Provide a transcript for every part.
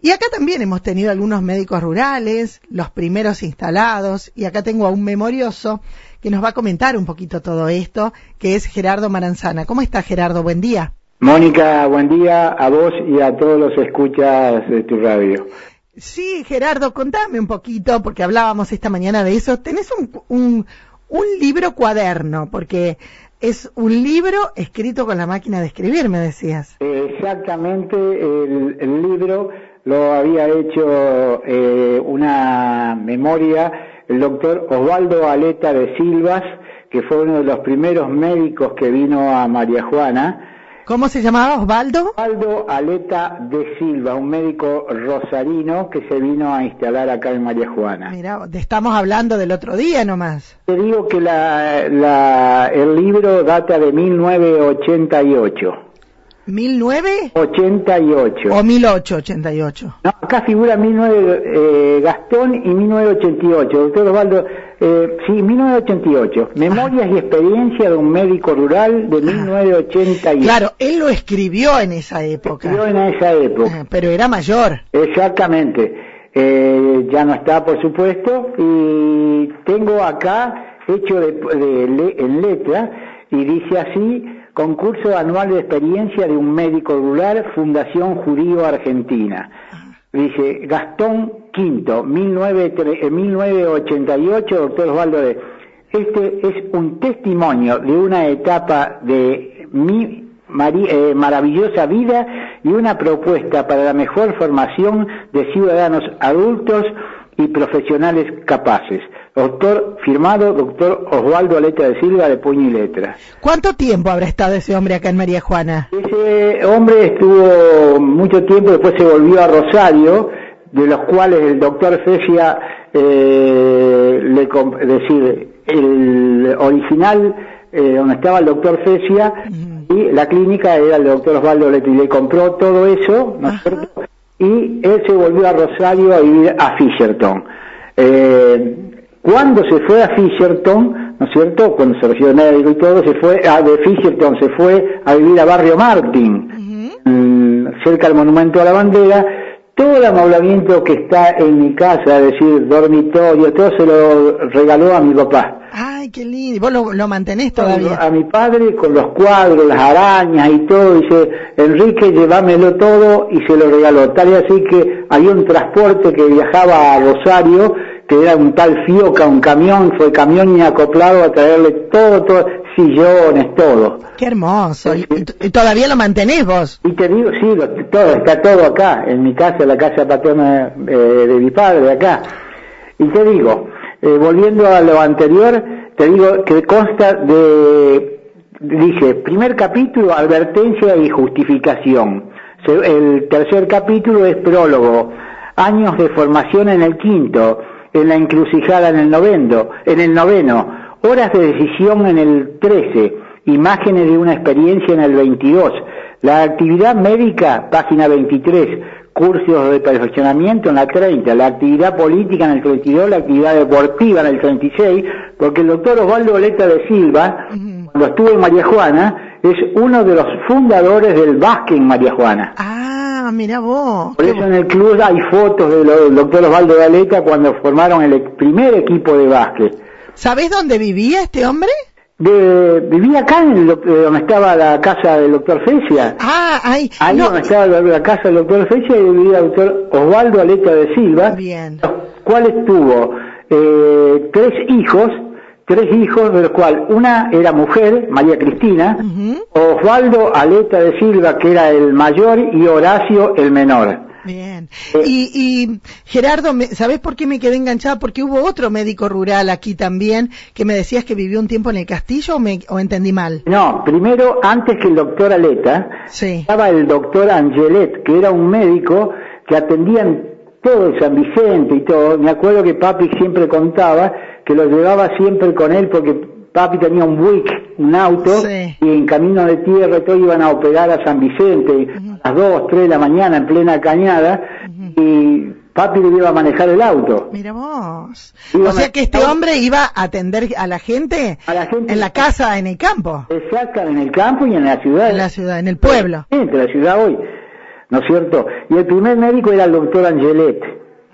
Y acá también hemos tenido algunos médicos rurales, los primeros instalados, y acá tengo a un memorioso que nos va a comentar un poquito todo esto, que es Gerardo Maranzana. ¿Cómo está Gerardo? Buen día. Mónica, buen día a vos y a todos los escuchas de tu radio. Sí, Gerardo, contame un poquito, porque hablábamos esta mañana de eso. Tenés un, un, un libro cuaderno, porque es un libro escrito con la máquina de escribir, me decías. Exactamente, el, el libro lo había hecho eh, una memoria el doctor Osvaldo Aleta de Silvas, que fue uno de los primeros médicos que vino a María Juana. ¿Cómo se llamaba Osvaldo? Osvaldo Aleta de Silva, un médico rosarino que se vino a instalar acá en María Juana. Mira, estamos hablando del otro día nomás. Te digo que la, la, el libro data de 1988. ¿1009? 88. ¿O 1888? No, acá figura 19, eh, Gastón y 1988. Doctor Osvaldo, eh, sí, 1988. Memorias y experiencia de un médico rural de 1988. Claro, él lo escribió en esa época. Escribió en esa época. Ah, Pero era mayor. Exactamente. Eh, ya no está, por supuesto. Y tengo acá, hecho de, de le- en letra, y dice así, concurso anual de experiencia de un médico rural, Fundación Judío Argentina. Dice, Gastón Quinto, 19, eh, 1988, doctor Osvaldo de... Este es un testimonio de una etapa de mi eh, maravillosa vida y una propuesta para la mejor formación de ciudadanos adultos y profesionales capaces. Doctor, firmado doctor Osvaldo Aleta de Silva de Puño y Letra. ¿Cuánto tiempo habrá estado ese hombre acá en María Juana? Ese hombre estuvo mucho tiempo, después se volvió a Rosario, de los cuales el doctor Fesia, eh, le, es decir, el original, eh, donde estaba el doctor Fesia, y la clínica era el doctor Osvaldo Leti, le compró todo eso, ¿no es cierto? Y él se volvió a Rosario a vivir a Fisherton. Eh, cuando se fue a Fisherton, ¿no es cierto? Cuando se recibió médico y todo, se fue a, de Fisherton, se fue a vivir a Barrio Martin, mm, cerca del Monumento a la Bandera. Todo el amoblamiento que está en mi casa, es decir, dormitorio, todo se lo regaló a mi papá. Ay, qué lindo. ¿Y vos lo, lo mantenés todavía? A mi padre con los cuadros, las arañas y todo, dice, Enrique, llévamelo todo y se lo regaló. Tal y así que había un transporte que viajaba a Rosario, que era un tal Fioca, un camión, fue camión y acoplado a traerle todo, todo, sillones, todo. Qué hermoso. ¿Y, y todavía lo mantenés vos? Y te digo, sí, lo- todo, está todo acá, en mi casa, la casa paterna eh, de mi padre, acá. Y te digo, eh, volviendo a lo anterior, te digo que consta de, dice, primer capítulo, advertencia y justificación. El tercer capítulo es prólogo, años de formación en el quinto, en la encrucijada en el noveno, en el noveno, horas de decisión en el trece, imágenes de una experiencia en el 22, la actividad médica, página 23, cursos de perfeccionamiento en la 30, la actividad política en el 32, la actividad deportiva en el 36, porque el doctor Osvaldo Oleta de Silva, cuando estuvo en María Juana, es uno de los fundadores del básquet en María Juana. Ah, mira vos. Por eso en el club hay fotos del doctor Osvaldo de Aleta cuando formaron el primer equipo de básquet. ¿Sabés dónde vivía este hombre? De, vivía acá en el eh, donde estaba la casa del doctor Fecia. Ah, ay, Ahí no. donde estaba la, la casa del doctor Fecia y vivía el doctor Osvaldo Aleta de Silva, Bien. los cuales tuvo eh, tres hijos, tres hijos de los cuales una era mujer, María Cristina. Osvaldo Aleta de Silva, que era el mayor, y Horacio el menor. Bien. Eh. Y, y Gerardo, ¿sabés por qué me quedé enganchada? Porque hubo otro médico rural aquí también que me decías que vivió un tiempo en el castillo o, me, o entendí mal. No, primero, antes que el doctor Aleta, Sí. estaba el doctor Angelet, que era un médico que atendía en todo San Vicente y todo. Me acuerdo que papi siempre contaba que lo llevaba siempre con él porque papi tenía un Buick, un auto, Sí. y en camino de tierra y todo iban a operar a San Vicente a las 2, 3 de la mañana en plena cañada y papi le iba a manejar el auto. Mira vos. Iba O sea que este hombre iba a atender a la gente, A la gente- en la casa, en el campo, Exacto, en el campo y en la ciudad. en la ciudad, en el pueblo. Entre la ciudad hoy. ¿no es cierto? Y el primer médico era el doctor Angelet.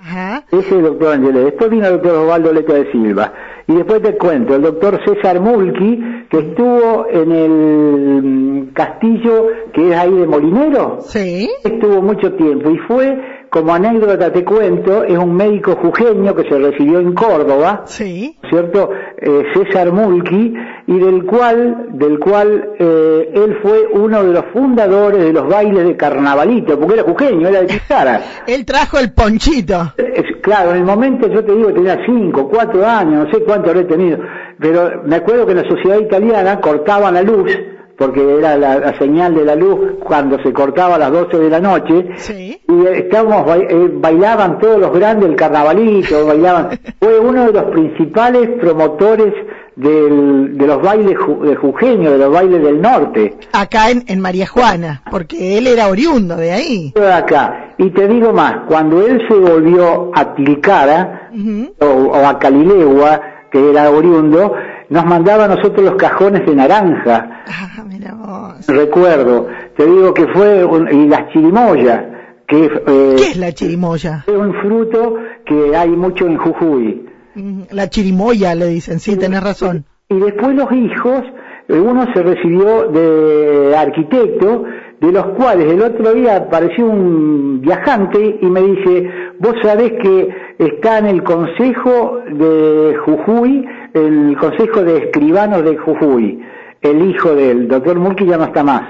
Ajá. Ese es el doctor Angelet. Después vino el doctor Osvaldo Leto de Silva. Y después te cuento, el doctor César Mulki, que estuvo en el mm, castillo que es ahí de Molinero. Sí. Estuvo mucho tiempo y fue, como anécdota te cuento, es un médico jujeño que se recibió en Córdoba, Sí. ¿cierto? Eh, César Mulki, y del cual, del cual eh, él fue uno de los fundadores de los bailes de carnavalito, porque era jujeño, era de Pizarra. Él trajo el ponchito. Claro, en el momento yo te digo que tenía cinco, cuatro años, no sé cuánto habré tenido, pero me acuerdo que en la sociedad italiana cortaban la luz, porque era la, la señal de la luz cuando se cortaba a las 12 de la noche, Sí. y eh, estábamos, ba- eh, bailaban todos los grandes el carnavalito, bailaban, fue uno de los principales promotores del- de los bailes ju- de jujeño, de los bailes del norte. Acá en, en María Juana, porque él era oriundo de ahí. de acá. Y te digo más, cuando él se volvió a Tilcara, o, o a Calilegua, que era oriundo, nos mandaba a nosotros los cajones de naranja. Ah, mira vos. Recuerdo, te digo que fue, un- y las chirimoyas, que eh, ¿Qué es la chirimoya? es un fruto que hay mucho en Jujuy. Mm, La chirimoya le dicen, sí, tenés razón. Y después los hijos, eh, uno se recibió de arquitecto, de los cuales el otro día apareció un viajante y me dice, vos sabés que está en el Consejo de Jujuy, el Consejo de Escribanos de Jujuy, el hijo del doctor Mulki ya no está más.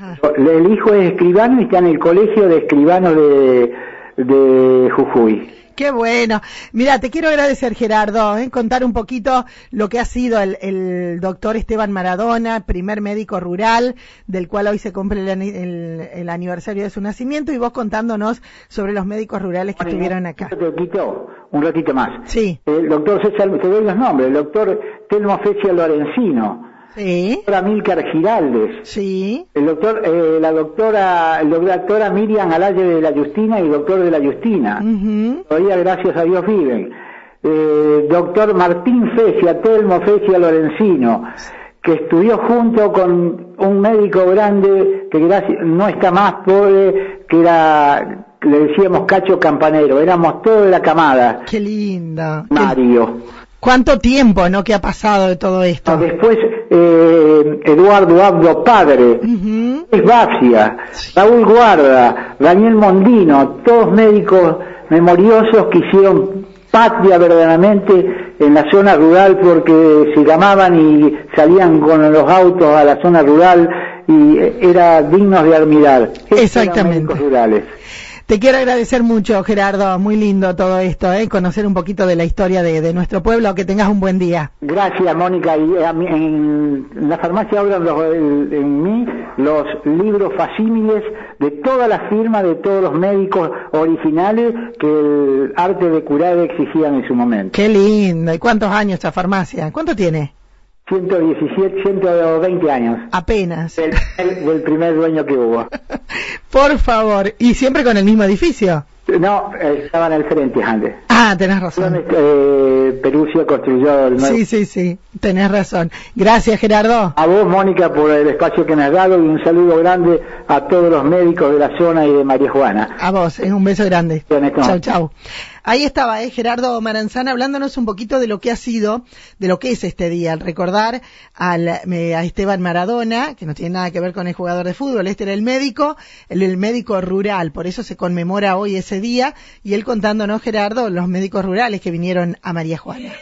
Ajá. El hijo es escribano y está en el Colegio de Escribanos de, de Jujuy. Qué bueno. Mira, te quiero agradecer, Gerardo, ¿eh? contar un poquito lo que ha sido el, el doctor Esteban Maradona, primer médico rural, del cual hoy se cumple el, el- el aniversario de su nacimiento, y vos contándonos sobre los médicos rurales que estuvieron acá. Te quito un ratito más. Sí, El doctor César, te doy los nombres, el doctor Telmo Fecia Lorenzino, sí, la doctora Milcar Giraldes, sí. el doctor, eh, la doctora, la doctora Miriam Alaye de la Justina y el doctor de la Justina. Ujú. Todavía gracias a Dios viven. Eh, doctor Martín Fecia, Telmo Fecia Lorenzino, que estudió junto con un médico grande que gracias, no está más pobre, que era, le decíamos Cacho Campanero, éramos todos de la camada. Qué lindo. Qué- Mario. ¿Cuánto tiempo, no, que ha pasado de todo esto? Después eh, Eduardo Abdo Padre, Ujú. Luis Bafia, Raúl Guarda, Daniel Mondino, todos médicos memoriosos que hicieron patria verdaderamente en la zona rural porque se llamaban y salían con los autos a la zona rural y eh, era dignos de admirar. Exactamente. rurales. Te quiero agradecer mucho, Gerardo. Muy lindo todo esto, ¿eh? conocer un poquito de la historia de, de nuestro pueblo. Que tengas un buen día. Gracias, Mónica. Y a mí- en, la farmacia el- en mí los libros facímiles de todas las firmas, de todos los médicos originales que el arte de curar exigían en su momento. Qué lindo. ¿Y cuántos años esta farmacia? ¿Cuánto tiene? 117, 120 años. Apenas. Del, del primer dueño que hubo. Por favor. ¿Y siempre con el mismo edificio? No, eh, estaban al frente antes. Ah, tenés razón. Eh, construyó el. Sí, sí, sí. Tenés razón. Gracias, Gerardo. A vos, Mónica, por el espacio que me has dado y un saludo grande a todos los médicos de la zona y de María Juana. A vos, es un beso grande. Chau, chau. Ahí estaba, eh, Gerardo Maranzana hablándonos un poquito de lo que ha sido, de lo que es este día, al recordar al, eh, a Esteban Maradona, que no tiene nada que ver con el jugador de fútbol, este era el médico, el, el médico rural, por eso se conmemora hoy ese día, y él contándonos, Gerardo, los médicos rurales que vinieron a María Juana.